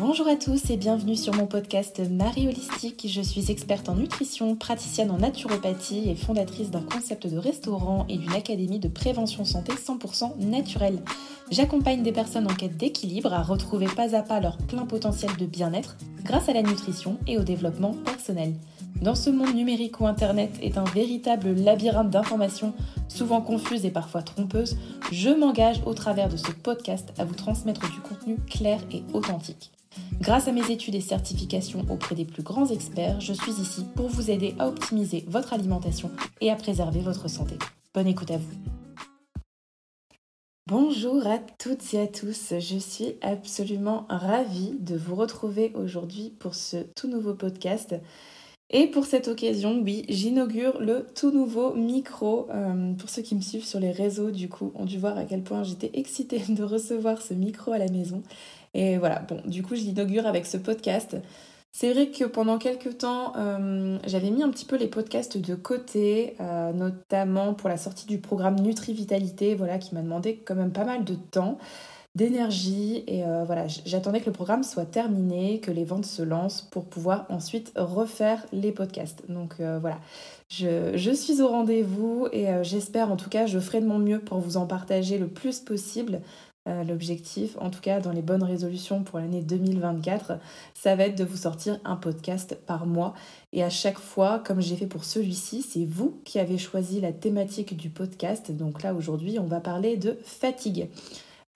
Bonjour à tous et bienvenue sur mon podcast Marie Holistique. Je suis experte en nutrition, praticienne en naturopathie et fondatrice d'un concept de restaurant et d'une académie de prévention santé 100% naturelle. J'accompagne des personnes en quête d'équilibre à retrouver pas à pas leur plein potentiel de bien-être grâce à la nutrition et au développement personnel. Dans ce monde numérique où Internet est un véritable labyrinthe d'informations, souvent confuses et parfois trompeuses, je m'engage au travers de ce podcast à vous transmettre du contenu clair et authentique. Grâce à mes études et certifications auprès des plus grands experts, je suis ici pour vous aider à optimiser votre alimentation et à préserver votre santé. Bonne écoute à vous. Bonjour à toutes et à tous, je suis absolument ravie de vous retrouver aujourd'hui pour ce tout nouveau podcast. Et pour cette occasion, oui, j'inaugure le tout nouveau micro. Euh, pour ceux qui me suivent sur les réseaux, du coup, ont dû voir à quel point j'étais excitée de recevoir ce micro à la maison. Et voilà, bon, du coup, je l'inaugure avec ce podcast. C'est vrai que pendant quelques temps, euh, j'avais mis un petit peu les podcasts de côté, euh, notamment pour la sortie du programme Nutri Vitalité, voilà, qui m'a demandé quand même pas mal de temps, d'énergie. Et euh, voilà, j'attendais que le programme soit terminé, que les ventes se lancent pour pouvoir ensuite refaire les podcasts. Donc voilà, je, suis au rendez-vous et j'espère, en tout cas, je ferai de mon mieux pour vous en partager le plus possible. Euh, l'objectif, en tout cas dans les bonnes résolutions pour l'année 2024, ça va être de vous sortir un podcast par mois. Et à chaque fois, comme j'ai fait pour celui-ci, c'est vous qui avez choisi la thématique du podcast. Donc là, aujourd'hui, on va parler de fatigue.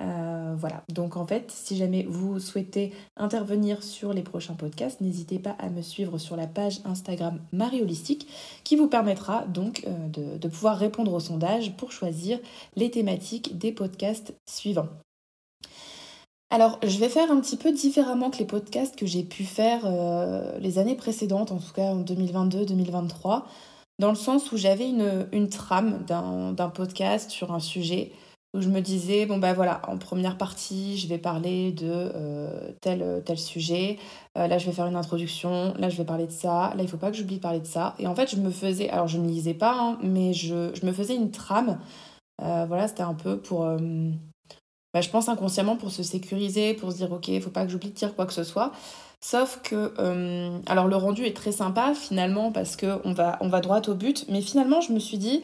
Euh, voilà, donc en fait, si jamais vous souhaitez intervenir sur les prochains podcasts, n'hésitez pas à me suivre sur la page Instagram Marie Holistique qui vous permettra donc euh, de, pouvoir répondre au sondage pour choisir les thématiques des podcasts suivants. Alors, je vais faire un petit peu différemment que les podcasts que j'ai pu faire euh, les années précédentes, en tout cas en 2022-2023, dans le sens où j'avais une trame d'un podcast sur un sujet où je me disais, bon bah voilà, en première partie, je vais parler de euh, tel, tel sujet, euh, là je vais faire une introduction, là je vais parler de ça, là il faut pas que j'oublie de parler de ça. Et en fait, je me faisais, alors je ne lisais pas, hein, mais je, je, me faisais une trame. Euh, voilà, c'était un peu pour, bah, je pense inconsciemment pour se sécuriser, pour se dire, ok, il faut pas que j'oublie de dire quoi que ce soit. Sauf que, alors le rendu est très sympa finalement parce qu'on va, on va droit au but, mais finalement je me suis dit,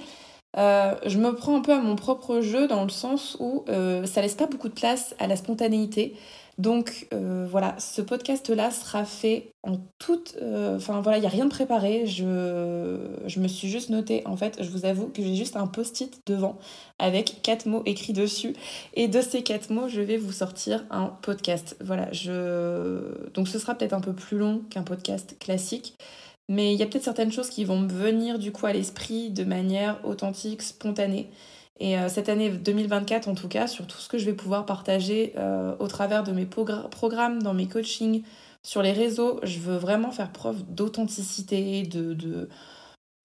euh, je me prends un peu à mon propre jeu dans le sens où euh, ça laisse pas beaucoup de place à la spontanéité. Donc euh, voilà, ce podcast-là sera fait en toute... Enfin voilà, il n'y a rien de préparé. Je, je me suis juste noté, en fait, je vous avoue que j'ai juste un post-it devant avec quatre mots écrits dessus. Et de ces quatre mots, je vais vous sortir un podcast. Voilà, je... Donc ce sera peut-être un peu plus long qu'un podcast classique. Mais il y a peut-être certaines choses qui vont me venir du coup à l'esprit de manière authentique, spontanée. Et euh, cette année 2024, en tout cas, sur tout ce que je vais pouvoir partager euh, au travers de mes programmes, dans mes coachings, sur les réseaux, je veux vraiment faire preuve d'authenticité, de,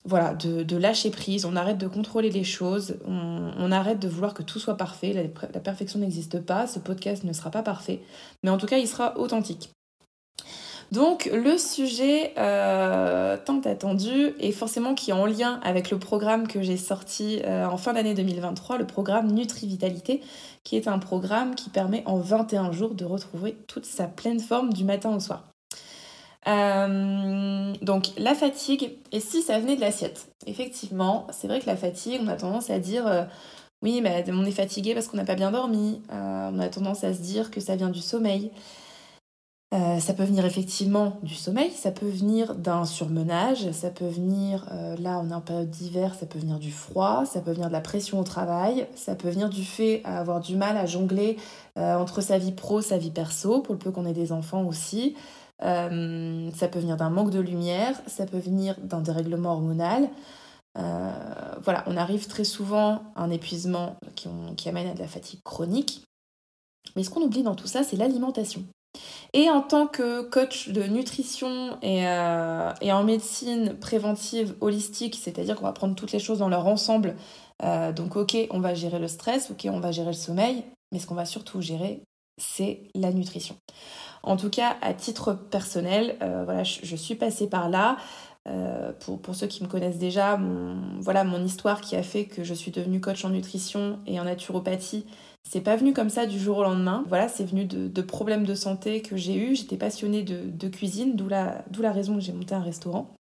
voilà, de, de, lâcher prise. On arrête de contrôler les choses, on, arrête de vouloir que tout soit parfait. La perfection n'existe pas, ce podcast ne sera pas parfait, mais en tout cas, il sera authentique. Donc le sujet euh, tant attendu et forcément qui est en lien avec le programme que j'ai sorti euh, en fin d'année 2023, le programme Nutri Vitalité, qui est un programme qui permet en 21 jours de retrouver toute sa pleine forme du matin au soir. Euh, donc la fatigue, et si ça venait de l'assiette? Effectivement, c'est vrai que la fatigue, on a tendance à dire oui, mais on est fatigué parce qu'on n'a pas bien dormi, on a tendance à se dire que ça vient du sommeil. Euh, ça peut venir effectivement du sommeil, ça peut venir d'un surmenage, ça peut venir, euh, là on est en période d'hiver, ça peut venir du froid, ça peut venir de la pression au travail, ça peut venir du fait d'avoir du mal à jongler euh, entre sa vie pro, sa vie perso, pour le peu qu'on ait des enfants aussi. ça peut venir d'un manque de lumière, ça peut venir d'un dérèglement hormonal. voilà, on arrive très souvent à un épuisement qui, qui amène à de la fatigue chronique. Mais ce qu'on oublie dans tout ça, c'est l'alimentation. Et en tant que coach de nutrition et, euh, et en médecine préventive holistique, c'est-à-dire qu'on va prendre toutes les choses dans leur ensemble, euh, donc ok, on va gérer le stress, ok, on va gérer le sommeil, mais ce qu'on va surtout gérer, c'est la nutrition. En tout cas, à titre personnel, euh, je, suis passée par là. pour, ceux qui me connaissent déjà, voilà mon histoire qui a fait que je suis devenue coach en nutrition et en naturopathie, C'est pas venu comme ça du jour au lendemain. Voilà, c'est venu de, problèmes de santé que j'ai eu. J'étais passionnée de, cuisine, d'où la, raison que j'ai monté un restaurant.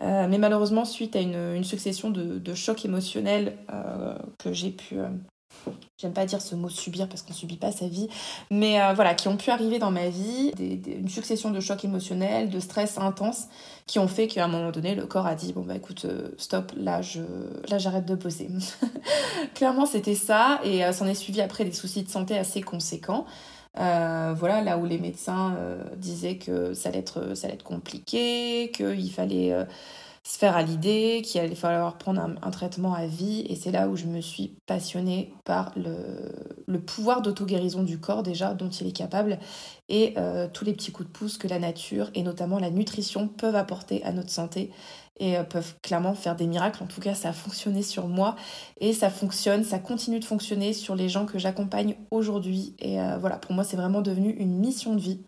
Euh, mais malheureusement, suite à une, succession de, chocs émotionnels euh, que j'ai pu, euh, j'aime pas dire ce mot subir parce qu'on subit pas sa vie, mais voilà, qui ont pu arriver dans ma vie, une succession de chocs émotionnels, de stress intense, qui ont fait qu'à un moment donné, le corps a dit bon bah écoute, stop, là je, là j'arrête de bosser. Clairement, c'était ça, et s'en est suivi après des soucis de santé assez conséquents. Euh, voilà, là où les médecins euh, disaient que ça allait être, ça allait être compliqué, qu'il fallait euh, se faire à l'idée, qu'il allait falloir prendre un, traitement à vie. Et c'est là où je me suis passionnée par le, pouvoir d'auto-guérison du corps déjà, dont il est capable, et tous les petits coups de pouce que la nature, et notamment la nutrition, peuvent apporter à notre santé et euh, peuvent clairement faire des miracles. En tout cas, ça a fonctionné sur moi et ça fonctionne, ça continue de fonctionner sur les gens que j'accompagne aujourd'hui. Et euh, voilà, pour moi, c'est vraiment devenu une mission de vie.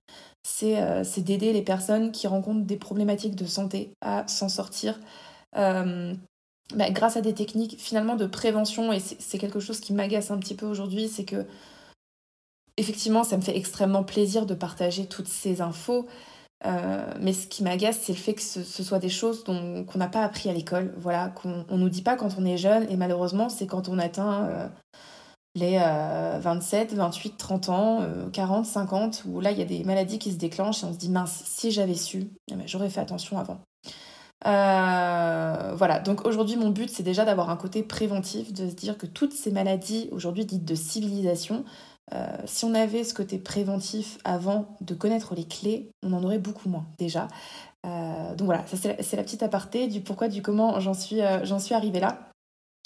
C'est euh, d'aider les personnes qui rencontrent des problématiques de santé à s'en sortir. Bah, grâce à des techniques finalement de prévention, et c'est quelque chose qui m'agace un petit peu aujourd'hui, c'est que effectivement, ça me fait extrêmement plaisir de partager toutes ces infos, euh, mais ce qui m'agace, c'est le fait que ce, soit des choses qu'on n'a pas appris à l'école, voilà, qu'on on nous dit pas quand on est jeune, et malheureusement, c'est quand on atteint euh, les 27, 28, 30 ans, 40, 50, où là, il y a des maladies qui se déclenchent et on se dit, mince, si j'avais su, eh ben, j'aurais fait attention avant. Euh, voilà, donc aujourd'hui, mon but, c'est déjà d'avoir un côté préventif, de se dire que toutes ces maladies, aujourd'hui dites de civilisation, euh, si on avait ce côté préventif avant de connaître les clés, on en aurait beaucoup moins déjà. Euh, donc voilà, c'est la, petite aparté du pourquoi, du comment j'en suis, euh, j'en suis arrivée là.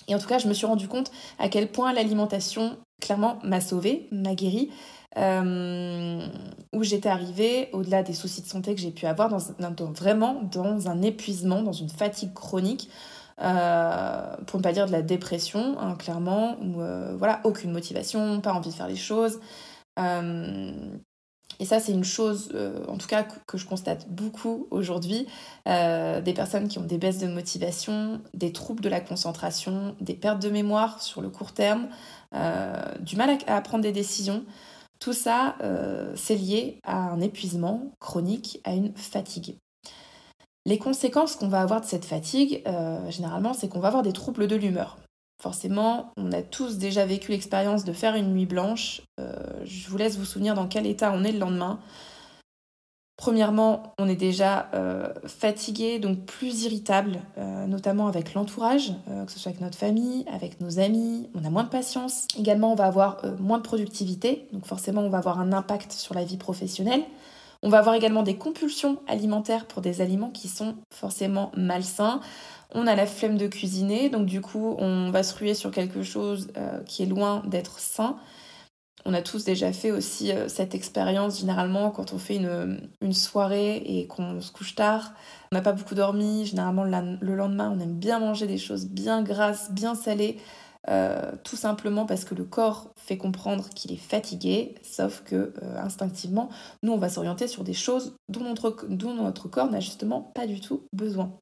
Et en tout cas, je me suis rendu compte à quel point l'alimentation, clairement, m'a sauvée, m'a guérie. où j'étais arrivée, au-delà des soucis de santé que j'ai pu avoir, vraiment dans un épuisement, dans une fatigue chronique. Euh, pour ne pas dire de la dépression, hein, clairement, ou euh, voilà, aucune motivation, pas envie de faire les choses. Euh, et ça, c'est une chose, en tout cas, que je constate beaucoup aujourd'hui. des personnes qui ont des baisses de motivation, des troubles de la concentration, des pertes de mémoire sur le court terme, du mal à, prendre des décisions. Tout ça, c'est lié à un épuisement chronique, à une fatigue. Les conséquences qu'on va avoir de cette fatigue, euh, généralement, c'est qu'on va avoir des troubles de l'humeur. Forcément, on a tous déjà vécu l'expérience de faire une nuit blanche. Euh, je vous laisse vous souvenir dans quel état on est le lendemain. Premièrement, on est déjà euh, fatigué, donc plus irritable, notamment avec l'entourage, que ce soit avec notre famille, avec nos amis. On a moins de patience. Également, on va avoir moins de productivité, donc forcément, on va avoir un impact sur la vie professionnelle. On va avoir également des compulsions alimentaires pour des aliments qui sont forcément malsains. On a la flemme de cuisiner, donc du coup on va se ruer sur quelque chose euh, qui est loin d'être sain. On a tous déjà fait aussi euh, cette expérience, généralement quand on fait une, soirée et qu'on se couche tard, on n'a pas beaucoup dormi, généralement le lendemain on aime bien manger des choses bien grasses, bien salées, euh, tout simplement parce que le corps fait comprendre qu'il est fatigué, sauf que euh, instinctivement, nous, on va s'orienter sur des choses dont notre, corps n'a justement pas du tout besoin.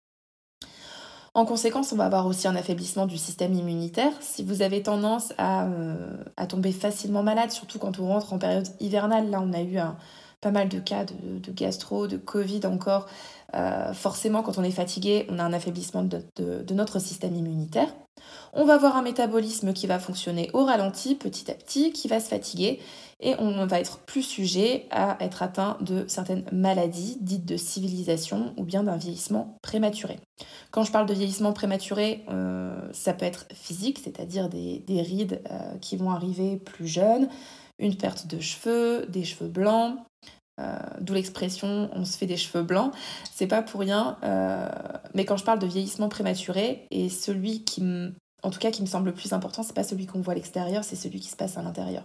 En conséquence, on va avoir aussi un affaiblissement du système immunitaire. Si vous avez tendance à, euh, tomber facilement malade, surtout quand on rentre en période hivernale, là on a eu pas mal de cas de, gastro, de Covid encore, forcément quand on est fatigué, on a un affaiblissement de notre système immunitaire. On va avoir un métabolisme qui va fonctionner au ralenti petit à petit, qui va se fatiguer et on va être plus sujet à être atteint de certaines maladies dites de civilisation ou bien d'un vieillissement prématuré. Quand je parle de vieillissement prématuré, euh, ça peut être physique, c'est-à-dire des, rides euh, qui vont arriver plus jeunes, une perte de cheveux, des cheveux blancs, euh, d'où l'expression on se fait des cheveux blancs, c'est pas pour rien. mais quand je parle de vieillissement prématuré, et celui qui en tout cas qui me semble le plus important, c'est pas celui qu'on voit à l'extérieur, c'est celui qui se passe à l'intérieur.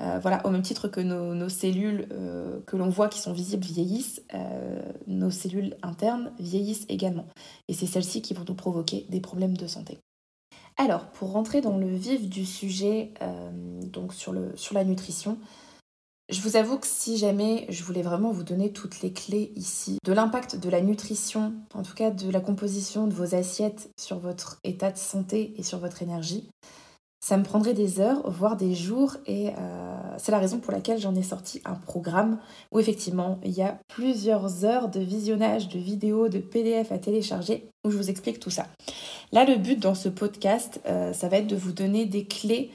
Euh, voilà, au même titre que nos, cellules euh, que l'on voit qui sont visibles vieillissent, euh, nos cellules internes vieillissent également. Et c'est celles-ci qui vont nous provoquer des problèmes de santé. Alors, pour rentrer dans le vif du sujet, donc sur la nutrition, je vous avoue que si jamais je voulais vraiment vous donner toutes les clés ici de l'impact de la nutrition, en tout cas de la composition de vos assiettes sur votre état de santé et sur votre énergie, Ça me prendrait des heures, voire des jours, et euh, c'est la raison pour laquelle j'en ai sorti un programme où effectivement il y a plusieurs heures de visionnage de vidéos, de PDF à télécharger, où je vous explique tout ça. Là, le but dans ce podcast, euh, ça va être de vous donner des clés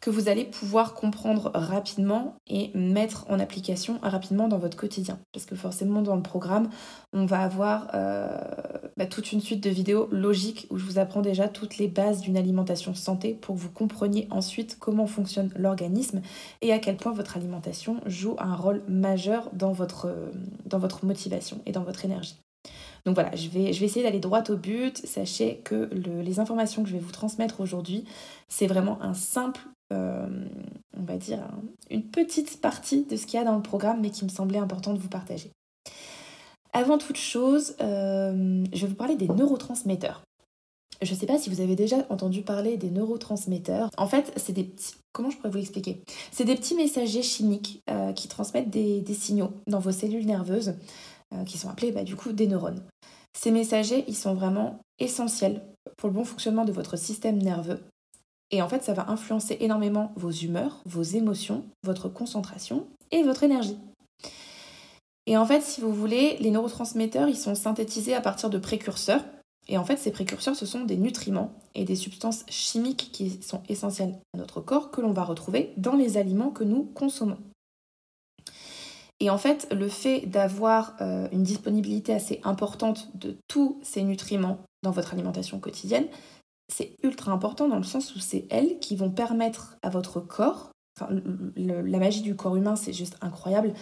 que vous allez pouvoir comprendre rapidement et mettre en application rapidement dans votre quotidien. Parce que forcément dans le programme, on va avoir euh, bah, toute une suite de vidéos logiques où je vous apprends déjà toutes les bases d'une alimentation santé pour que vous compreniez ensuite comment fonctionne l'organisme et à quel point votre alimentation joue un rôle majeur dans votre, dans votre motivation et dans votre énergie. Donc voilà, je vais, je vais essayer d'aller droit au but. Sachez que les informations que je vais vous transmettre aujourd'hui, c'est vraiment un simple on va dire, une petite partie de ce qu'il y a dans le programme, mais qui me semblait important de vous partager. Avant toute chose, euh, je vais vous parler des neurotransmetteurs. Je ne sais pas si vous avez déjà entendu parler des neurotransmetteurs. En fait, c'est des petits... Comment je pourrais vous l'expliquer? C'est des petits messagers chimiques euh, qui transmettent des, signaux dans vos cellules nerveuses, qui sont appelés bah, du coup des neurones. Ces messagers, ils sont vraiment essentiels pour le bon fonctionnement de votre système nerveux et en fait, ça va influencer énormément vos humeurs, vos émotions, votre concentration et votre énergie. Et en fait, si vous voulez, les neurotransmetteurs, ils sont synthétisés à partir de précurseurs. Et en fait, ces précurseurs, ce sont des nutriments et des substances chimiques qui sont essentielles à notre corps que l'on va retrouver dans les aliments que nous consommons. Et en fait, le fait d'avoir euh, une disponibilité assez importante de tous ces nutriments dans votre alimentation quotidienne, c'est ultra important dans le sens où c'est elles qui vont permettre à votre corps, la magie du corps humain, c'est juste incroyable,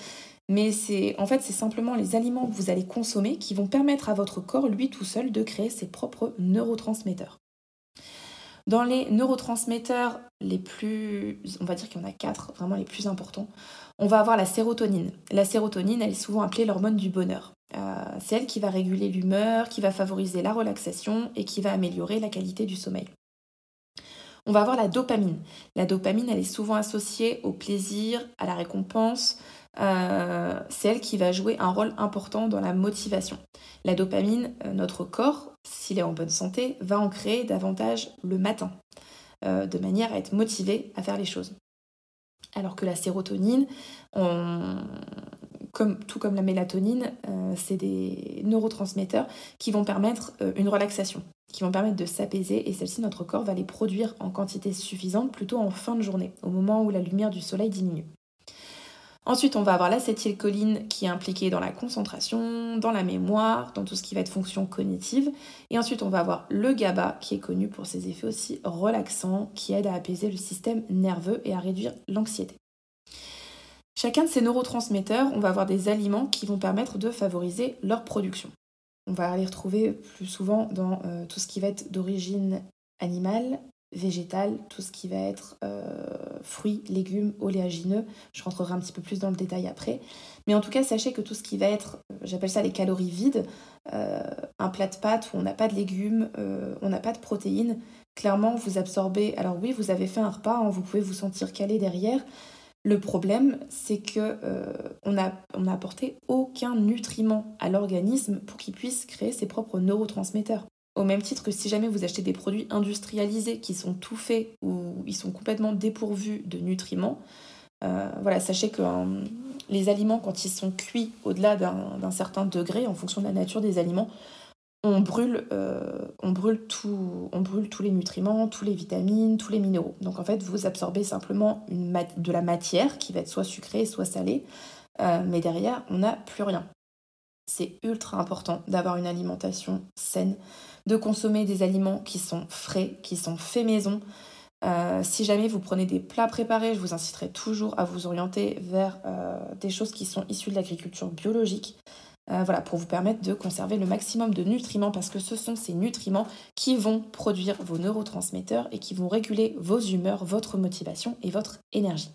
mais c'est en fait c'est simplement les aliments que vous allez consommer qui vont permettre à votre corps, lui tout seul, de créer ses propres neurotransmetteurs. Dans les neurotransmetteurs les plus, on va dire qu'il y en a quatre, vraiment les plus importants, on va avoir la sérotonine. La sérotonine, elle est souvent appelée l'hormone du bonheur. Euh, c'est elle qui va réguler l'humeur, qui va favoriser la relaxation et qui va améliorer la qualité du sommeil. On va avoir la dopamine. La dopamine, elle est souvent associée au plaisir, à la récompense. Euh, c'est elle qui va jouer un rôle important dans la motivation. La dopamine, euh, notre corps, s'il est en bonne santé, va en créer davantage le matin, de manière à être motivé à faire les choses. Alors que la sérotonine, tout comme la mélatonine, euh, c'est des neurotransmetteurs qui vont permettre euh, une relaxation, qui vont permettre de s'apaiser et celle-ci, notre corps va les produire en quantité suffisante plutôt en fin de journée, au moment où la lumière du soleil diminue. Ensuite, on va avoir l'acétylcholine qui est impliquée dans la concentration, dans la mémoire, dans tout ce qui va être fonction cognitive. Et ensuite, on va avoir le GABA qui est connu pour ses effets aussi relaxants qui aident à apaiser le système nerveux et à réduire l'anxiété. Chacun de ces neurotransmetteurs, on va avoir des aliments qui vont permettre de favoriser leur production. On va les retrouver plus souvent dans euh, tout ce qui va être d'origine animale, végétale, tout ce qui va être euh, fruits, légumes, oléagineux. Je rentrerai un petit peu plus dans le détail après. Mais en tout cas, sachez que tout ce qui va être, euh, j'appelle ça les calories vides, un plat de pâtes où on n'a pas de légumes, on n'a pas de protéines, clairement vous absorbez. Alors oui, vous avez fait un repas, hein, vous pouvez vous sentir calé derrière, le problème, c'est que euh, n'a apporté aucun nutriment à l'organisme pour qu'il puisse créer ses propres neurotransmetteurs. Au même titre que si jamais vous achetez des produits industrialisés qui sont tout faits ou ils sont complètement dépourvus de nutriments, euh, voilà, sachez que hein, les aliments, quand ils sont cuits au-delà d'un certain degré, en fonction de la nature des aliments, on brûle, euh, on, brûle tout, on brûle tous les nutriments, tous les vitamines, tous les minéraux. Donc en fait, vous absorbez simplement de la matière qui va être soit sucrée, soit salée, euh, mais derrière, on n'a plus rien. C'est ultra important d'avoir une alimentation saine, de consommer des aliments qui sont frais, qui sont faits maison. Euh, si jamais vous prenez des plats préparés, je vous inciterai toujours à vous orienter vers des choses qui sont issues de l'agriculture biologique. Euh, voilà, pour vous permettre de conserver le maximum de nutriments parce que ce sont ces nutriments qui vont produire vos neurotransmetteurs et qui vont réguler vos humeurs, votre motivation et votre énergie.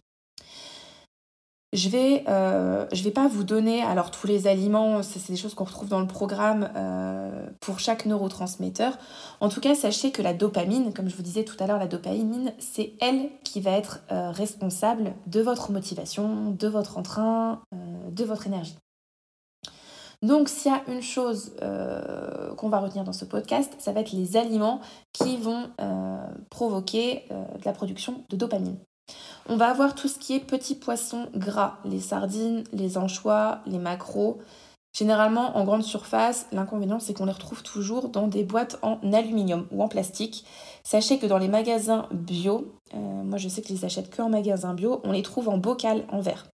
Je vais, euh, je vais pas vous donner alors tous les aliments, c'est des choses qu'on retrouve dans le programme euh, pour chaque neurotransmetteur. En tout cas, sachez que la dopamine, comme je vous disais tout à l'heure, la dopamine, c'est elle qui va être responsable de votre motivation, de votre entrain, de votre énergie. Donc s'il y a une chose euh, qu'on va retenir dans ce podcast, ça va être les aliments qui vont euh, provoquer euh, de la production de dopamine. On va avoir tout ce qui est petits poissons gras, les sardines, les anchois, les maquereaux. Généralement en grande surface, l'inconvénient c'est qu'on les retrouve toujours dans des boîtes en aluminium ou en plastique. Sachez que dans les magasins bio, moi je sais que je les achète que magasin bio, on les trouve en bocal en verre.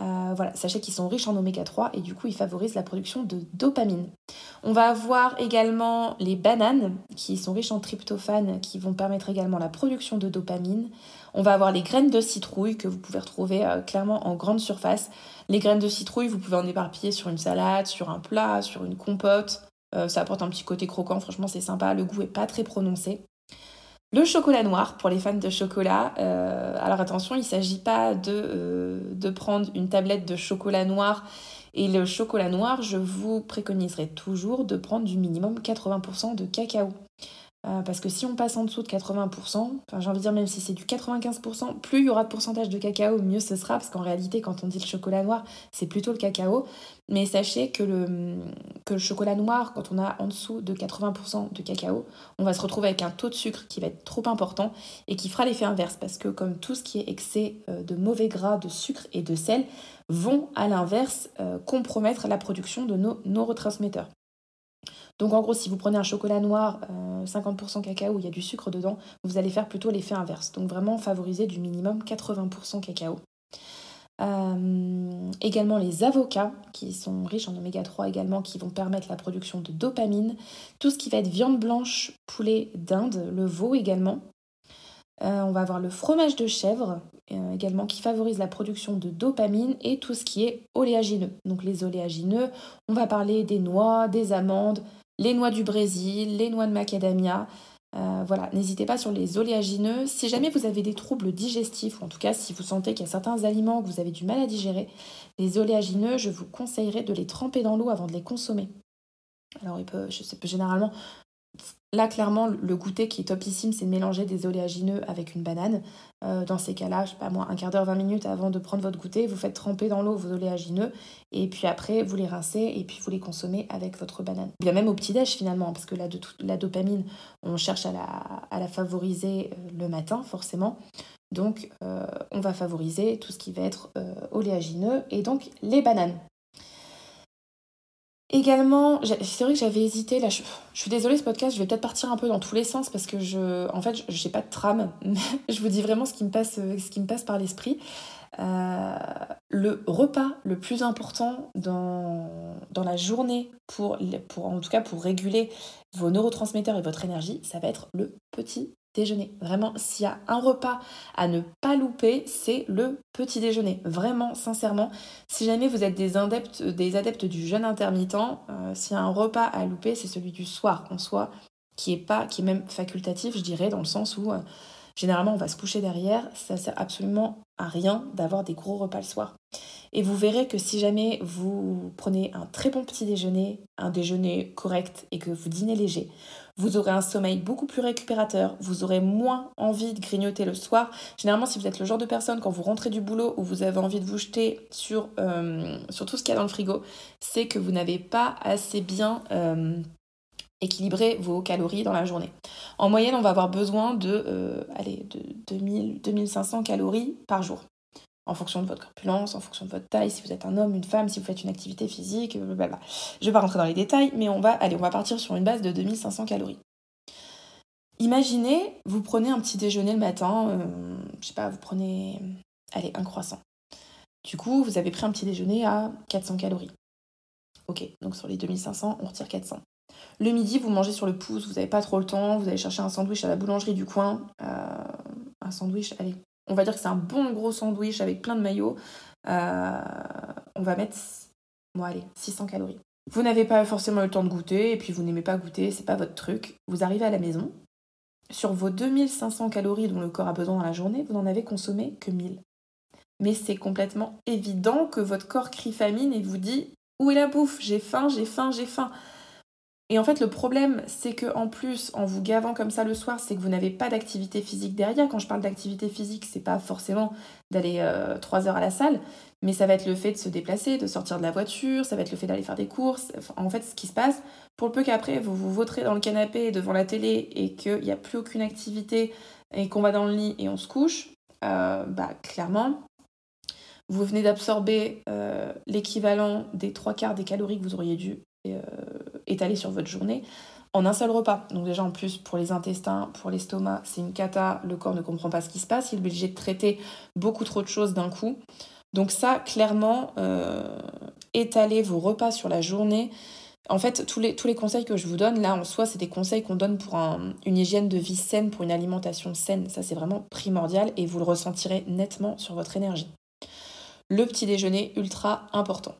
Euh, voilà, sachez qu'ils sont riches en oméga 3 et du coup ils favorisent la production de dopamine. On va avoir également les bananes qui sont riches en tryptophane qui vont permettre également la production de dopamine. On va avoir les graines de citrouille que vous pouvez retrouver euh, clairement en grande surface. Les graines de citrouille, vous pouvez en éparpiller sur une salade, sur un plat, sur une compote. Euh, ça apporte un petit côté croquant, franchement c'est sympa, le goût est pas très prononcé. Le chocolat noir, pour les fans de chocolat, euh, alors attention, il ne s'agit pas de, euh, de, prendre une tablette de chocolat noir. Et le chocolat noir, je vous préconiserai toujours de prendre du minimum 80% de cacao. Euh, parce que si on passe en dessous de 80%, enfin j'ai envie de dire même si c'est du 95%, plus il y aura de pourcentage de cacao, mieux ce sera, parce qu'en réalité quand on dit le chocolat noir, c'est plutôt le cacao. Mais sachez que le, chocolat noir, quand on a en dessous de 80% de cacao, on va se retrouver avec un taux de sucre qui va être trop important et qui fera l'effet inverse, parce que comme tout ce qui est excès euh, de mauvais gras, de sucre et de sel, vont à l'inverse euh, compromettre la production de nos neurotransmetteurs. Donc en gros, si vous prenez un chocolat noir 50% euh, cacao il y a du sucre dedans, vous allez faire plutôt l'effet inverse. Donc vraiment favoriser du minimum 80% cacao. Euh, également les avocats qui sont riches en oméga 3 également qui vont permettre la production de dopamine. Tout ce qui va être viande blanche, poulet d'Inde, le veau également. Euh, on va avoir le fromage de chèvre également qui favorise la production de dopamine et tout ce qui est oléagineux. Donc les oléagineux, on va parler des noix, des amandes, les noix du Brésil, les noix de macadamia. Euh, voilà, n'hésitez pas sur les oléagineux. Si jamais vous avez des troubles digestifs, ou en tout cas si vous sentez qu'il y a certains aliments que vous avez du mal à digérer, les oléagineux, je vous conseillerais de les tremper dans l'eau avant de les consommer. Alors, il peut, je sais, généralement, Là, clairement, le goûter qui est topissime, c'est de mélanger des oléagineux avec une banane. Euh, dans ces cas-là, je sais pas moi, un quart d'heure, 20 minutes avant de prendre votre goûter, vous faites tremper dans l'eau vos oléagineux et puis après, vous les rincez et puis vous les consommez avec votre banane. Bien même au petit-déj finalement, parce que la, la dopamine, on cherche à la, favoriser euh, le matin forcément. Donc, euh, on va favoriser tout ce qui va être oléagineux et donc les bananes. Également, c'est vrai que j'avais hésité, là je, suis désolée ce podcast, je vais peut-être partir un peu dans tous les sens parce que je, en fait, je n'ai pas de trame, je vous dis vraiment ce qui me passe, ce qui me passe par l'esprit. Euh, le repas le plus important dans, dans la journée, pour, pour, en tout cas pour réguler vos neurotransmetteurs et votre énergie, ça va être le petit déjeuner. Vraiment, s'il y a un repas à ne pas louper, c'est le petit déjeuner. Vraiment, sincèrement, si jamais vous êtes des adeptes, des adeptes du jeûne intermittent, euh, s'il y a un repas à louper, c'est celui du soir en soi, qui est pas, qui est même facultatif, je dirais, dans le sens où euh, généralement on va se coucher derrière. Ça sert absolument à rien d'avoir des gros repas le soir. Et vous verrez que si jamais vous prenez un très bon petit déjeuner, un déjeuner correct et que vous dînez léger, vous aurez un sommeil beaucoup plus récupérateur, vous aurez moins envie de grignoter le soir. Généralement, si vous êtes le genre de personne, quand vous rentrez du boulot où vous avez envie de vous jeter sur, euh, sur tout ce qu'il y a dans le frigo, c'est que vous n'avez pas assez bien... Euh, équilibré vos calories dans la journée. En moyenne, on va avoir besoin de, euh, de 2000, 2500 calories par jour en fonction de votre corpulence, en fonction de votre taille, si vous êtes un homme, une femme, si vous faites une activité physique, blablabla. Je vais pas rentrer dans les détails, mais on va, allez, on va partir sur une base de 2500 calories. Imaginez, vous prenez un petit déjeuner le matin, euh, je sais pas, vous prenez, allez, un croissant. Du coup, vous avez pris un petit déjeuner à 400 calories. Ok, donc sur les 2500, on retire 400. Le midi, vous mangez sur le pouce, vous n'avez pas trop le temps, vous allez chercher un sandwich à la boulangerie du coin. Euh, un sandwich, allez, on va dire que c'est un bon gros sandwich avec plein de maillots. Euh, on va mettre, bon allez, 600 calories. Vous n'avez pas forcément le temps de goûter et puis vous n'aimez pas goûter, c'est pas votre truc. Vous arrivez à la maison, sur vos 2500 calories dont le corps a besoin dans la journée, vous n'en avez consommé que 1000. Mais c'est complètement évident que votre corps crie famine et vous dit Où est la bouffe? J'ai faim, j'ai faim, j'ai faim. Et en fait, le problème, c'est que en plus, en vous gavant comme ça le soir, c'est que vous n'avez pas d'activité physique derrière. Quand je parle d'activité physique, c'est pas forcément d'aller euh, trois heures à la salle, mais ça va être le fait de se déplacer, de sortir de la voiture, ça va être le fait d'aller faire des courses. en fait, ce qui se passe, pour le peu qu'après vous vous vautrez dans le canapé devant la télé et qu'il n'y a plus aucune activité et qu'on va dans le lit et on se couche, euh, bah clairement, vous venez d'absorber euh, l'équivalent des trois quarts des calories que vous auriez dû euh, étaler sur votre journée en un seul repas. Donc déjà en plus pour les intestins, pour l'estomac, c'est une cata, le corps ne comprend pas ce qui se passe, il est obligé de traiter beaucoup trop de choses d'un coup. Donc ça, clairement, euh, étaler vos repas sur la journée. En fait, tous les, tous les conseils que je vous donne, là en soi, c'est des conseils qu'on donne pour une hygiène de vie saine, pour une alimentation saine. Ça, c'est vraiment primordial et vous le ressentirez nettement sur votre énergie le petit déjeuner ultra important.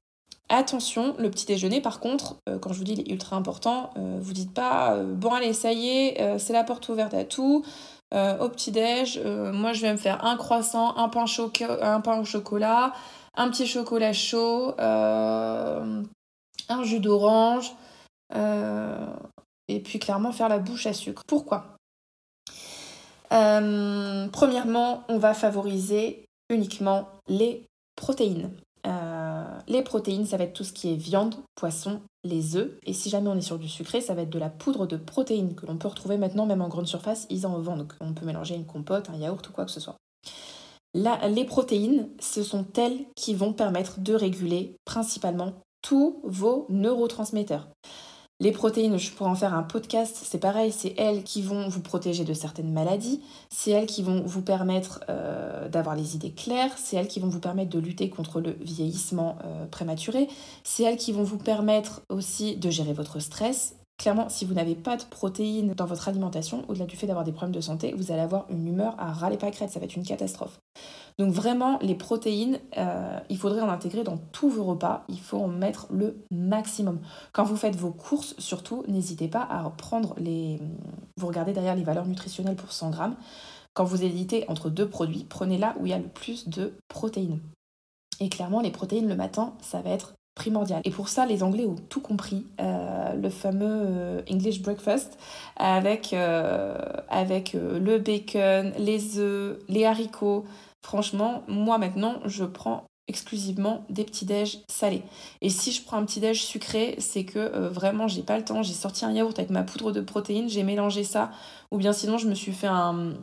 Attention, le petit déjeuner, par contre, euh, quand je vous dis il est ultra important, euh, vous dites pas euh, bon allez ça y est, c'est la porte ouverte à tout. au petit déj, moi je vais me faire un croissant, un pain au chocolat, un petit chocolat chaud, un jus d'orange, et puis clairement faire la bouche à sucre. Pourquoi? Premièrement, on va favoriser uniquement les protéines. Les protéines, ça va être tout ce qui est viande, poisson, les œufs. Et si jamais on est sur du sucré, ça va être de la poudre de protéines que l'on peut retrouver maintenant même en grande surface. Ils en vendent. Donc on peut mélanger une compote, un yaourt ou quoi que ce soit. Là, les protéines, ce sont elles qui vont permettre de réguler principalement tous vos neurotransmetteurs. Les protéines, je pourrais en faire un podcast, c'est pareil, c'est elles qui vont vous protéger de certaines maladies, c'est elles qui vont vous permettre euh, d'avoir les idées claires, c'est elles qui vont vous permettre de lutter contre le vieillissement euh, prématuré, c'est elles qui vont vous permettre aussi de gérer votre stress, Clairement, si vous n'avez pas de protéines dans votre alimentation, au-delà du fait d'avoir des problèmes de santé, vous allez avoir une humeur à râler pâquerette, ça va être une catastrophe. Donc vraiment, les protéines, euh, il faudrait en intégrer dans tous vos repas, il faut en mettre le maximum. Quand vous faites vos courses, surtout, n'hésitez pas à prendre les... Vous regardez derrière les valeurs nutritionnelles pour 100 grammes. Quand vous hésitez entre deux produits, prenez là où il y a le plus de protéines. Et clairement, les protéines le matin, ça va être primordial. Et pour ça, les Anglais ont tout compris. Euh, le fameux euh, English breakfast avec, avec le bacon, les œufs, les haricots. Franchement, moi maintenant, je prends exclusivement des petits déj salés. Et si je prends un petit déj sucré, c'est que vraiment j'ai pas le temps, j'ai sorti un yaourt avec ma poudre de protéines, j'ai mélangé ça ou bien sinon, je me suis fait un,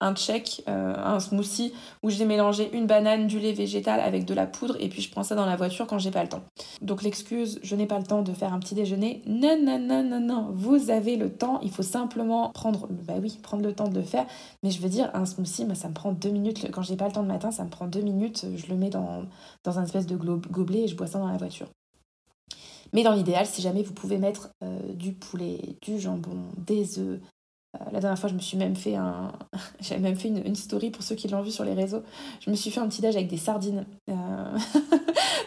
un check, euh, un smoothie où j'ai mélangé une banane, du lait végétal avec de la poudre et puis je prends ça dans la voiture quand j'ai pas le temps. Donc l'excuse, je n'ai pas le temps de faire un petit déjeuner. Non, non, non, non, non. Vous avez le temps. Il faut simplement prendre, bah oui, prendre le temps de le faire. Mais je veux dire, un smoothie, moi, ça me prend deux minutes. Quand j'ai pas le temps le matin, ça me prend deux minutes. Je le mets dans, dans un espèce de gobelet et je bois ça dans la voiture. Mais dans l'idéal, si jamais vous pouvez mettre euh, du poulet, du jambon, des œufs, la dernière fois, je me suis même fait un. J'avais même fait une, story pour ceux qui l'ont vu sur les réseaux. Je me suis fait un petit déj avec des sardines. Euh,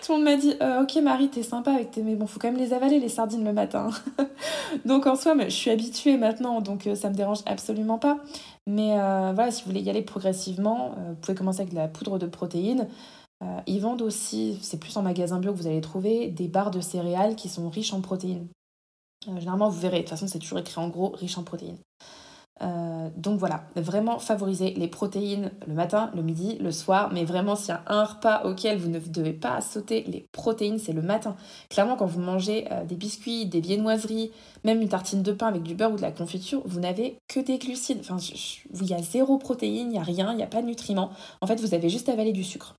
tout le monde m'a dit euh, Ok, Marie, t'es sympa avec tes. Mais bon, faut quand même les avaler, les sardines, le matin. donc en soi, je suis habituée maintenant, donc ça me dérange absolument pas. Mais voilà, si vous voulez y aller progressivement, vous pouvez commencer avec de la poudre de protéines. ils vendent aussi, c'est plus en magasin bio que vous allez trouver, des barres de céréales qui sont riches en protéines. Euh, généralement, vous verrez, de toute façon, c'est toujours écrit en gros, riche en protéines. Euh, donc voilà, vraiment favoriser les protéines le matin, le midi, le soir, mais vraiment s'il y a un repas auquel vous ne devez pas sauter les protéines, c'est le matin. Clairement, quand vous mangez euh, des biscuits, des viennoiseries, même une tartine de pain avec du beurre ou de la confiture, vous n'avez que des glucides. Enfin, il y a zéro protéine, il n'y a rien, il n'y a pas de nutriments. En fait, vous avez juste avalé du sucre.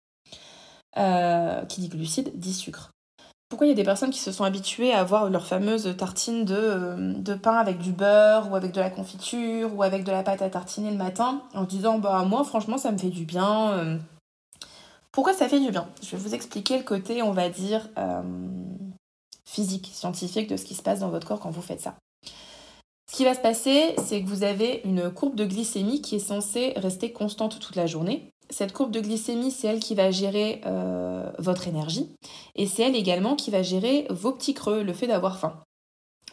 qui dit glucides dit sucre. Pourquoi il y a des personnes qui se sont habituées à avoir leur fameuse tartine de, euh, de, pain avec du beurre ou avec de la confiture ou avec de la pâte à tartiner le matin en disant bah moi franchement ça me fait du bien. Euh. Pourquoi ça fait du bien? Je vais vous expliquer le côté on va dire euh, physique, scientifique de ce qui se passe dans votre corps quand vous faites ça. Ce qui va se passer, c'est que vous avez une courbe de glycémie qui est censée rester constante toute la journée. Cette courbe de glycémie, c'est elle qui va gérer euh, votre énergie et c'est elle également qui va gérer vos petits creux, le fait d'avoir faim.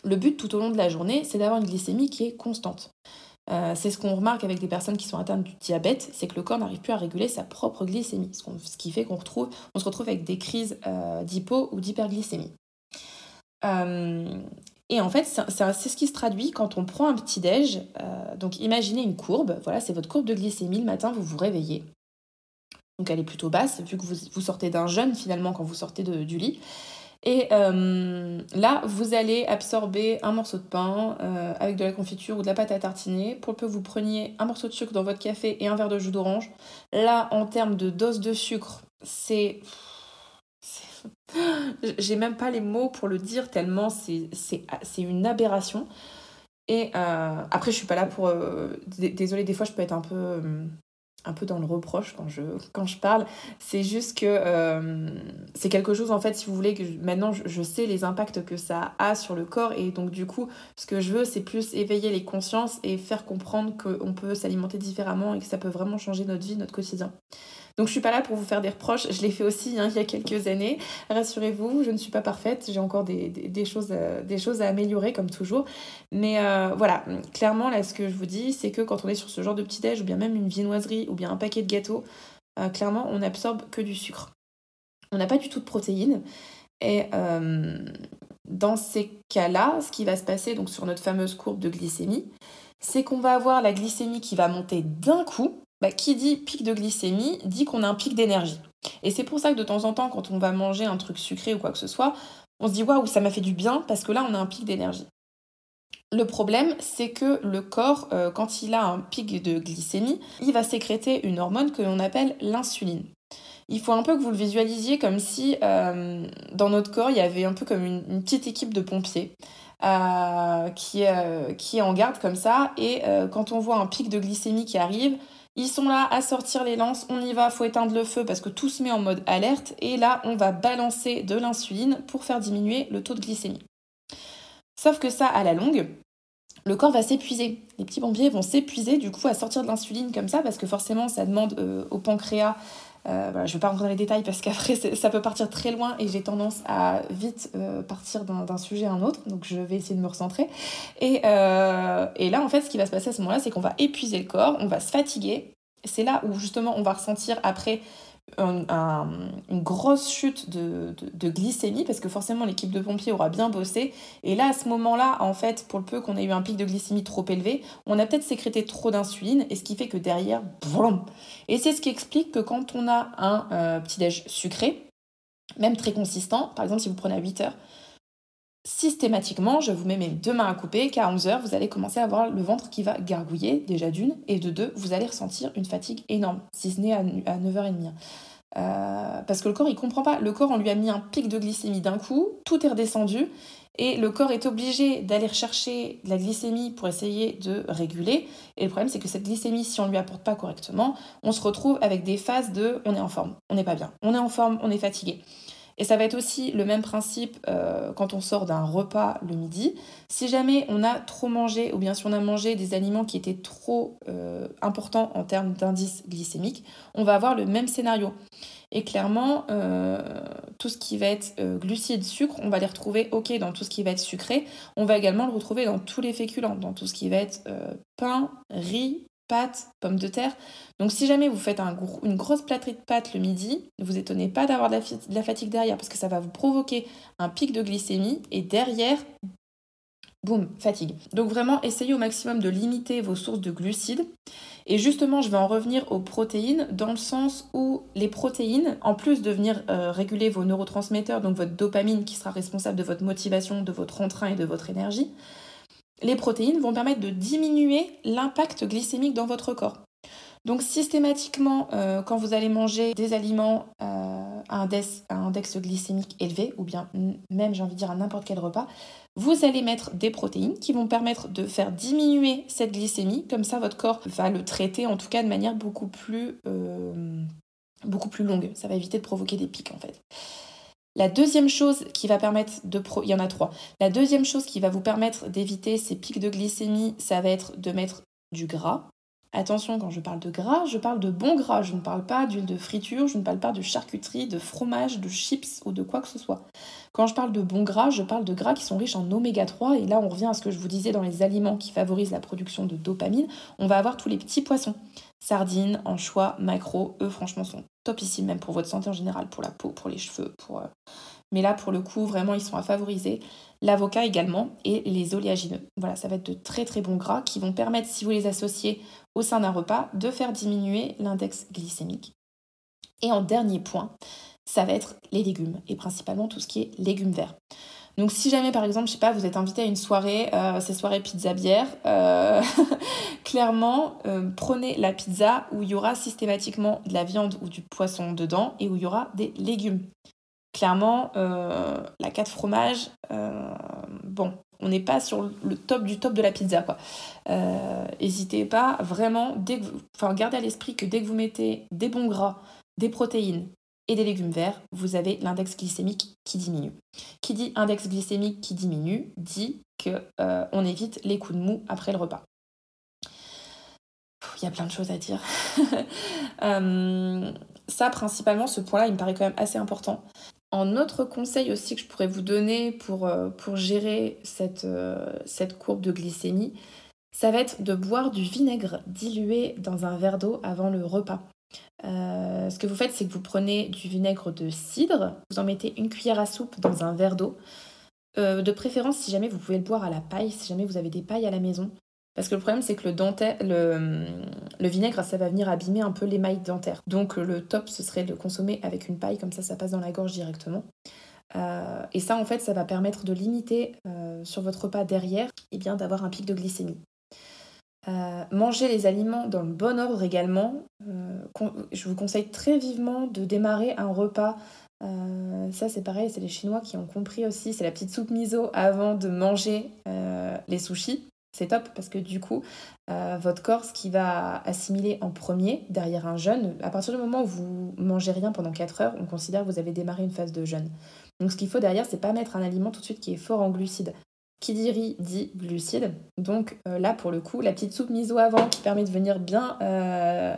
Le but tout au long de la journée, c'est d'avoir une glycémie qui est constante. Euh, c'est ce qu'on remarque avec des personnes qui sont atteintes du diabète, c'est que le corps n'arrive plus à réguler sa propre glycémie, ce, qui fait qu'on se retrouve avec des crises euh, d'hypo ou d'hyperglycémie. Et en fait, c'est ce qui se traduit quand on prend un petit déj. Donc imaginez une courbe, voilà, c'est votre courbe de glycémie le matin, vous vous réveillez. Donc elle est plutôt basse, vu que vous, sortez d'un jeûne finalement quand vous sortez du lit. Et euh, là, vous allez absorber un morceau de pain euh, avec de la confiture ou de la pâte à tartiner. Pour peu vous preniez un morceau de sucre dans votre café et un verre de jus d'orange. Là, en termes de dose de sucre, c'est j'ai même pas les mots pour le dire tellement c'est une aberration. Et euh, après, je suis pas là pour. Désolée, des fois, je peux être un peu un peu dans le reproche quand je, quand je parle. C'est juste que euh, c'est quelque chose, en fait, si vous voulez, que maintenant je, sais les impacts que ça a sur le corps. Et donc, du coup, ce que je veux, c'est plus éveiller les consciences et faire comprendre qu'on peut s'alimenter différemment et que ça peut vraiment changer notre vie, notre quotidien. Donc je suis pas là pour vous faire des reproches, je l'ai fait aussi hein, il y a quelques années. Rassurez-vous, je ne suis pas parfaite, j'ai encore des, choses, à, des choses à améliorer comme toujours. Mais euh, voilà, clairement là ce que je vous dis, c'est que quand on est sur ce genre de petit-déj ou bien même une viennoiserie ou bien un paquet de gâteaux, euh, clairement on n'absorbe que du sucre. On n'a pas du tout de protéines. Et euh, dans ces cas-là, ce qui va se passer donc sur notre fameuse courbe de glycémie, c'est qu'on va avoir la glycémie qui va monter d'un coup, bah, qui dit pic de glycémie dit qu'on a un pic d'énergie. Et c'est pour ça que de temps en temps, quand on va manger un truc sucré ou quoi que ce soit, on se dit waouh, ça m'a fait du bien parce que là, on a un pic d'énergie. Le problème, c'est que le corps, euh, quand il a un pic de glycémie, il va sécréter une hormone que l'on appelle l'insuline. Il faut un peu que vous le visualisiez comme si euh, dans notre corps, il y avait un peu comme une, petite équipe de pompiers. Euh, qui, qui est en garde comme ça, et quand on voit un pic de glycémie qui arrive, ils sont là à sortir les lances, on y va, faut éteindre le feu parce que tout se met en mode alerte et là on va balancer de l'insuline pour faire diminuer le taux de glycémie. Sauf que ça, à la longue, le corps va s'épuiser. Les petits pompiers vont s'épuiser du coup à sortir de l'insuline comme ça parce que forcément ça demande euh, au pancréas euh, je ne vais pas rentrer dans les détails parce qu'après ça peut partir très loin et j'ai tendance à vite euh, partir d'un sujet à un autre, donc je vais essayer de me recentrer. Et, euh, et là en fait ce qui va se passer à ce moment-là c'est qu'on va épuiser le corps, on va se fatiguer. C'est là où justement on va ressentir après une grosse chute de, glycémie parce que forcément l'équipe de pompiers aura bien bossé. Et là à ce moment-là en fait pour le peu qu'on ait eu un pic de glycémie trop élevé on a peut-être sécrété trop d'insuline et ce qui fait que derrière boum. Et c'est ce qui explique que quand on a un euh, petit déj sucré même très consistant par exemple si vous prenez à 8 heures systématiquement, je vous mets mes deux mains à couper, qu'à 11h, vous allez commencer à avoir le ventre qui va gargouiller, déjà d'une, et de deux, vous allez ressentir une fatigue énorme, si ce n'est à, 9h30. Euh, parce que le corps, il comprend pas. Le corps, on lui a mis un pic de glycémie d'un coup, tout est redescendu, et le corps est obligé d'aller rechercher de la glycémie pour essayer de réguler. Et le problème, c'est que cette glycémie, si on ne lui apporte pas correctement, on se retrouve avec des phases de on est en forme, on n'est pas bien, on est en forme, on est fatigué. Et ça va être aussi le même principe euh, quand on sort d'un repas le midi. Si jamais on a trop mangé ou bien si on a mangé des aliments qui étaient trop euh, importants en termes d'indice glycémique, on va avoir le même scénario. Et clairement, euh, tout ce qui va être glucides, sucre, on va les retrouver ok dans tout ce qui va être sucré. On va également le retrouver dans tous les féculents, dans tout ce qui va être pain, riz, pâtes, pommes de terre. Donc si jamais vous faites une grosse plâtrée de pâtes le midi, ne vous étonnez pas d'avoir de, la fatigue derrière parce que ça va vous provoquer un pic de glycémie et derrière, boum, fatigue. Donc vraiment, essayez au maximum de limiter vos sources de glucides. Et justement, je vais en revenir aux protéines dans le sens où les protéines, en plus de venir euh, réguler vos neurotransmetteurs, donc votre dopamine qui sera responsable de votre motivation, de votre entrain et de votre énergie, les protéines vont permettre de diminuer l'impact glycémique dans votre corps. Donc systématiquement, euh, quand vous allez manger des aliments euh, à, un index, glycémique élevé, ou bien même j'ai envie de dire à n'importe quel repas, vous allez mettre des protéines qui vont permettre de faire diminuer cette glycémie. Comme ça, votre corps va le traiter en tout cas de manière beaucoup plus, euh, beaucoup plus longue. Ça va éviter de provoquer des pics en fait. La deuxième chose qui va permettre de... Il y en a trois. La deuxième chose qui va vous permettre d'éviter ces pics de glycémie, ça va être de mettre du gras. Attention, quand je parle de gras, je parle de bon gras. Je ne parle pas d'huile de friture, je ne parle pas de charcuterie, de fromage, de chips ou de quoi que ce soit. Quand je parle de bon gras, je parle de gras qui sont riches en oméga 3. Et là, on revient à ce que je vous disais dans les aliments qui favorisent la production de dopamine. On va avoir tous les petits poissons. Sardines, anchois, maquereaux, eux, franchement, sont top ici même pour votre santé en général, pour la peau, pour les cheveux, pour... Mais là, pour le coup, vraiment, ils sont à favoriser. L'avocat également et les oléagineux. Voilà, ça va être de très très bons gras qui vont permettre, si vous les associez au sein d'un repas, de faire diminuer l'index glycémique. Et en dernier point, ça va être les légumes, et principalement tout ce qui est légumes verts. Donc si jamais par exemple, je sais pas, vous êtes invité à une soirée, euh, ces soirées pizza bière, euh, clairement euh, prenez la pizza où il y aura systématiquement de la viande ou du poisson dedans et où il y aura des légumes. Clairement, la 4 fromages, bon, on n'est pas sur le top du top de la pizza quoi. N'hésitez pas vraiment, enfin gardez à l'esprit que dès que vous mettez des bons gras, des protéines et des légumes verts, vous avez l'index glycémique qui diminue. Qui dit index glycémique qui diminue dit qu'on euh, évite les coups de mou après le repas. Il y a plein de choses à dire. Euh, ça, principalement, ce point-là, il me paraît quand même assez important. En autre conseil aussi que je pourrais vous donner pour, euh, pour gérer cette, cette courbe de glycémie, ça va être de boire du vinaigre dilué dans un verre d'eau avant le repas. Euh, ce que vous faites, c'est que vous prenez du vinaigre de cidre, vous en mettez une cuillère à soupe dans un verre d'eau. Euh, de préférence, si jamais vous pouvez le boire à la paille, si jamais vous avez des pailles à la maison. Parce que le problème, c'est que le, le, le, vinaigre, ça va venir abîmer un peu l'émail dentaire. Donc le top, ce serait de le consommer avec une paille, comme ça, ça passe dans la gorge directement. Euh, et ça, en fait, ça va permettre de limiter sur votre repas derrière, et eh bien d'avoir un pic de glycémie. Euh, manger les aliments dans le bon ordre également. Euh, je vous conseille très vivement de démarrer un repas. Euh, ça c'est pareil, c'est les Chinois qui ont compris aussi. C'est la petite soupe miso avant de manger les sushis. C'est top parce que du coup, votre corps, ce qui va assimiler en premier derrière un jeûne, à partir du moment où vous mangez rien pendant 4 heures, on considère que vous avez démarré une phase de jeûne. Donc ce qu'il faut derrière, c'est pas mettre un aliment tout de suite qui est fort en glucides. Qui dit riz dit glucides. Donc euh, là, pour le coup, la petite soupe miso avant qui permet de venir bien euh,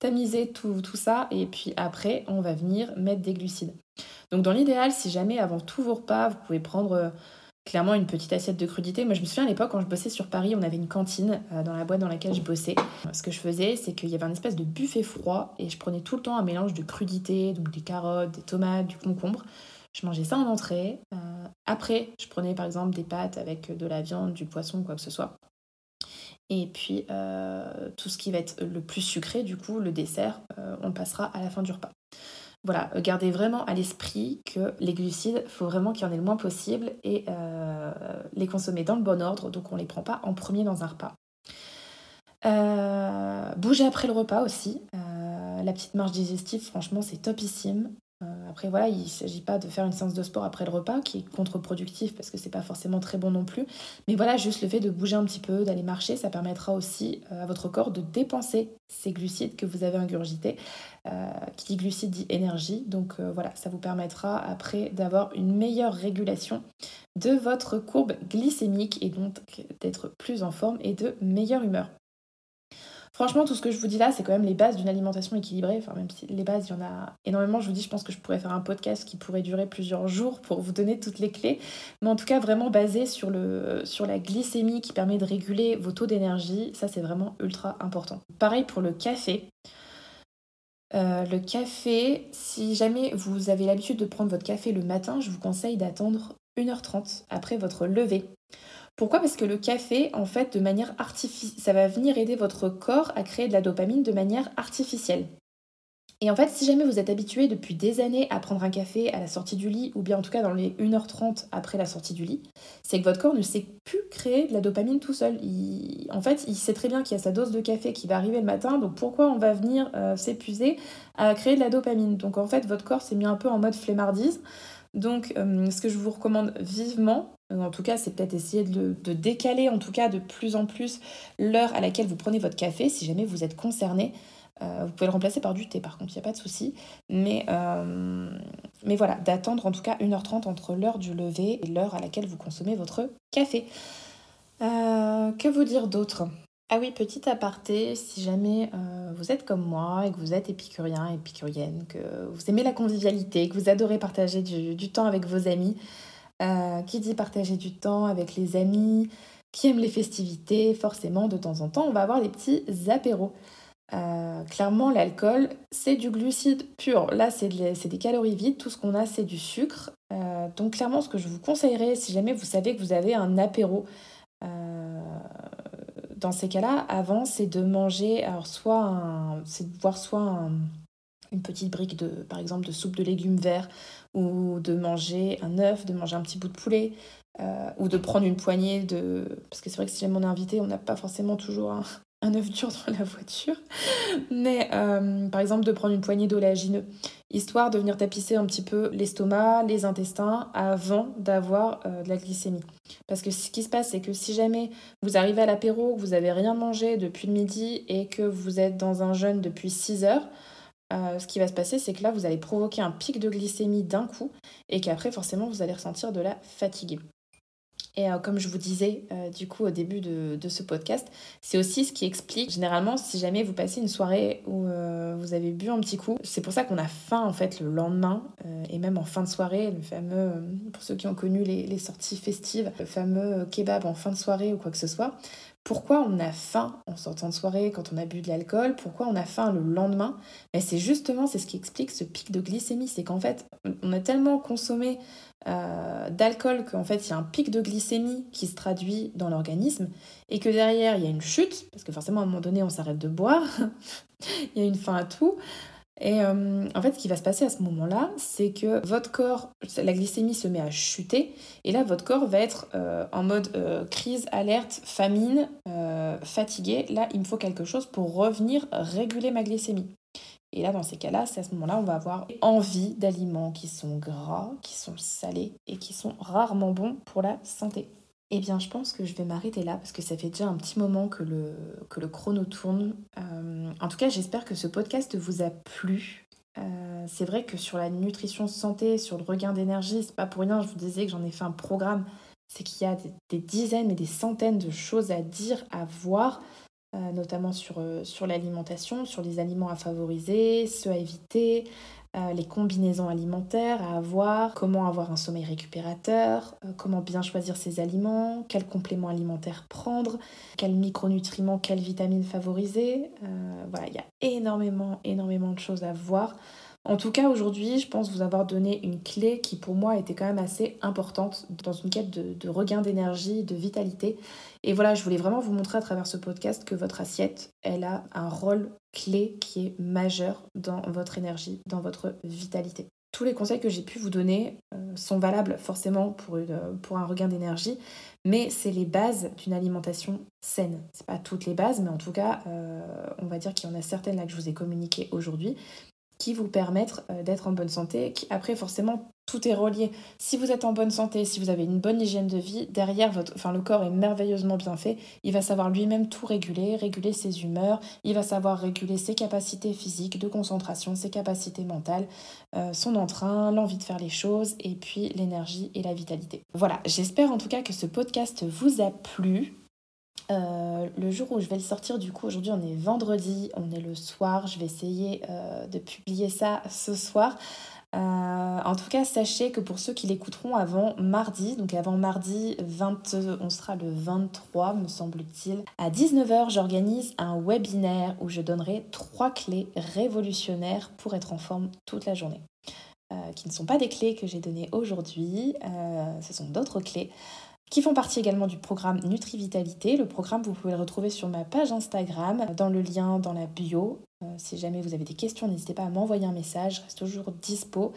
tamiser tout, tout, ça. Et puis après, on va venir mettre des glucides. Donc dans l'idéal, si jamais avant tous vos repas, vous pouvez prendre euh, clairement une petite assiette de crudité. Moi, je me souviens à l'époque, quand je bossais sur Paris, on avait une cantine dans la boîte dans laquelle je bossais. Ce que je faisais, c'est qu'il y avait un espèce de buffet froid et je prenais tout le temps un mélange de crudité, donc des carottes, des tomates, du concombre. Je mangeais ça en entrée. Euh, après, je prenais par exemple des pâtes avec de la viande, du poisson, quoi que ce soit. Et puis, euh, tout ce qui va être le plus sucré, du coup, le dessert, euh, on passera à la fin du repas. Voilà, gardez vraiment à l'esprit que les glucides, il faut vraiment qu'il y en ait le moins possible et les consommer dans le bon ordre, donc on ne les prend pas en premier dans un repas. bouger après le repas aussi. la petite marche digestive, franchement, c'est topissime. Euh, après, voilà, il ne s'agit pas de faire une séance de sport après le repas, qui est contre-productif parce que c'est pas forcément très bon non plus. Mais voilà, juste le fait de bouger un petit peu, d'aller marcher, ça permettra aussi euh, à votre corps de dépenser ces glucides que vous avez ingurgités. Euh, qui dit glucides dit énergie. Donc voilà, ça vous permettra après d'avoir une meilleure régulation de votre courbe glycémique et donc d'être plus en forme et de meilleure humeur. Franchement, tout ce que je vous dis là, c'est quand même les bases d'une alimentation équilibrée. Enfin, même si les bases, il y en a énormément. Je vous dis, je pense que je pourrais faire un podcast qui pourrait durer plusieurs jours pour vous donner toutes les clés. Mais en tout cas, vraiment basé sur, la glycémie qui permet de réguler vos taux d'énergie. Ça, c'est vraiment ultra important. Pareil pour le café. Euh, le café, si jamais vous avez l'habitude de prendre votre café le matin, je vous conseille d'attendre 1h30 après votre lever pourquoi? Parce que le café, en fait, de manière artificielle, ça va venir aider votre corps à créer de la dopamine de manière artificielle. Et en fait, si jamais vous êtes habitué depuis des années à prendre un café à la sortie du lit, ou bien en tout cas dans les 1h30 après la sortie du lit, c'est que votre corps ne sait plus créer de la dopamine tout seul. En fait, il sait très bien qu'il y a sa dose de café qui va arriver le matin, donc pourquoi on va venir euh, s'épuiser à créer de la dopamine? Donc en fait, votre corps s'est mis un peu en mode flemmardise. Donc, euh, ce que je vous recommande vivement, en tout cas, c'est peut-être essayer de, décaler, en tout cas, de plus en plus l'heure à laquelle vous prenez votre café, si jamais vous êtes concerné. Euh, vous pouvez le remplacer par du thé, par contre, il n'y a pas de souci. Mais, mais voilà, d'attendre en tout cas 1h30 entre l'heure du lever et l'heure à laquelle vous consommez votre café. que vous dire d'autre? Ah oui, petit aparté, si jamais euh, vous êtes comme moi et que vous êtes épicurien, épicurienne, que vous aimez la convivialité, que vous adorez partager du, temps avec vos amis, euh, qui dit partager du temps avec les amis, qui aime les festivités, forcément de temps en temps on va avoir des petits apéros. Euh, clairement, l'alcool, c'est du glucide pur. Là, c'est des calories vides. Tout ce qu'on a, c'est du sucre. Euh, donc, clairement, ce que je vous conseillerais, si jamais vous savez que vous avez un apéro, dans ces cas-là, avant, c'est de manger, alors soit c'est de voir soit une petite brique de, par exemple, de soupe de légumes verts, ou de manger un œuf, de manger un petit bout de poulet, ou de prendre une poignée de... Parce que c'est vrai que si jamais on est invité, on n'a pas forcément toujours un, œuf dur dans la voiture, mais euh, par exemple de prendre une poignée d'oléagineux, histoire de venir tapisser un petit peu l'estomac, les intestins, avant d'avoir euh, de la glycémie. Parce que ce qui se passe, c'est que si jamais vous arrivez à l'apéro, vous n'avez rien mangé depuis le midi et que vous êtes dans un jeûne depuis 6 heures, euh, ce qui va se passer, c'est que là, vous allez provoquer un pic de glycémie d'un coup et qu'après, forcément, vous allez ressentir de la fatigue. Et euh, comme je vous disais euh, du coup au début de, ce podcast, c'est aussi ce qui explique généralement si jamais vous passez une soirée où vous avez bu un petit coup, c'est pour ça qu'on a faim en fait le lendemain et même en fin de soirée, le fameux, pour ceux qui ont connu les sorties festives, le fameux kebab en fin de soirée ou quoi que ce soit. Pourquoi on a faim en sortant de soirée quand on a bu de l'alcool Pourquoi on a faim le lendemain? Mais c'est justement c'est ce qui explique ce pic de glycémie, c'est qu'en fait on a tellement consommé euh, d'alcool qu'en fait il y a un pic de glycémie qui se traduit dans l'organisme et que derrière il y a une chute parce que forcément à un moment donné on s'arrête de boire, il y a une fin à tout. Et euh, en fait, ce qui va se passer à ce moment-là, c'est que votre corps, la glycémie se met à chuter, et là, votre corps va être euh, en mode euh, crise, alerte, famine, fatigué. Là, il me faut quelque chose pour revenir réguler ma glycémie. Et là, dans ces cas-là, c'est à ce moment-là, on va avoir envie d'aliments qui sont gras, qui sont salés et qui sont rarement bons pour la santé. Eh bien, je pense que je vais m'arrêter là parce que ça fait déjà un petit moment que le, chrono tourne. Euh, en tout cas, j'espère que ce podcast vous a plu. Euh, c'est vrai que sur la nutrition santé, sur le regain d'énergie, c'est pas pour rien, je vous disais que j'en ai fait un programme. C'est qu'il y a des, dizaines et des centaines de choses à dire, à voir, euh, notamment sur l'alimentation, sur les aliments à favoriser, ceux à éviter, euh, les combinaisons alimentaires à avoir, comment avoir un sommeil récupérateur, euh, comment bien choisir ses aliments, quels compléments alimentaires prendre, quels micronutriments, quelles vitamines favoriser. Euh, voilà, il y a énormément, énormément de choses à voir. En tout cas, aujourd'hui, je pense vous avoir donné une clé qui pour moi était quand même assez importante dans une quête de, regain d'énergie, de vitalité. Et voilà, je voulais vraiment vous montrer à travers ce podcast que votre assiette, elle a un rôle clé qui est majeur dans votre énergie, dans votre vitalité. Tous les conseils que j'ai pu vous donner euh, sont valables forcément pour, pour un regain d'énergie, mais c'est les bases d'une alimentation saine. C'est pas toutes les bases, mais en tout cas, euh, on va dire qu'il y en a certaines là que je vous ai communiquées aujourd'hui qui vous permettent euh, d'être en bonne santé. Après, forcément, tout est relié. Si vous êtes en bonne santé, si vous avez une bonne hygiène de vie, derrière, votre, enfin, le corps est merveilleusement bien fait. Il va savoir lui-même tout réguler, réguler ses humeurs, il va savoir réguler ses capacités physiques, de concentration, ses capacités mentales, euh, son entrain, l'envie de faire les choses, et puis l'énergie et la vitalité. Voilà, j'espère en tout cas que ce podcast vous a plu. Euh, le jour où je vais le sortir, du coup, aujourd'hui on est vendredi, on est le soir, je vais essayer euh, de publier ça ce soir. Euh, en tout cas, sachez que pour ceux qui l'écouteront avant mardi, donc avant mardi 20, on sera le 23 me semble-t-il, à 19h j'organise un webinaire où je donnerai trois clés révolutionnaires pour être en forme toute la journée. qui ne sont pas des clés que j'ai données aujourd'hui, ce sont d'autres clés qui font partie également du programme Nutri-Vitalité. Le programme, vous pouvez le retrouver sur ma page Instagram, dans le lien dans la bio. Euh, si jamais vous avez des questions, n'hésitez pas à m'envoyer un message, je reste toujours dispo.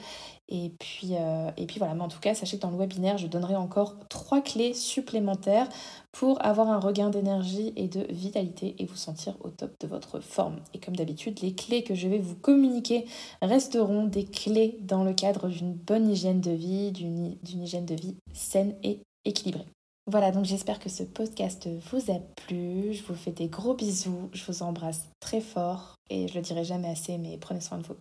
Et puis, euh, et puis voilà, mais en tout cas, sachez que dans le webinaire, je donnerai encore trois clés supplémentaires pour avoir un regain d'énergie et de vitalité et vous sentir au top de votre forme. Et comme d'habitude, les clés que je vais vous communiquer resteront des clés dans le cadre d'une bonne hygiène de vie, d'une hygiène de vie saine et équilibré. Voilà, donc j'espère que ce podcast vous a plu. Je vous fais des gros bisous. Je vous embrasse très fort et je le dirai jamais assez, mais prenez soin de vous.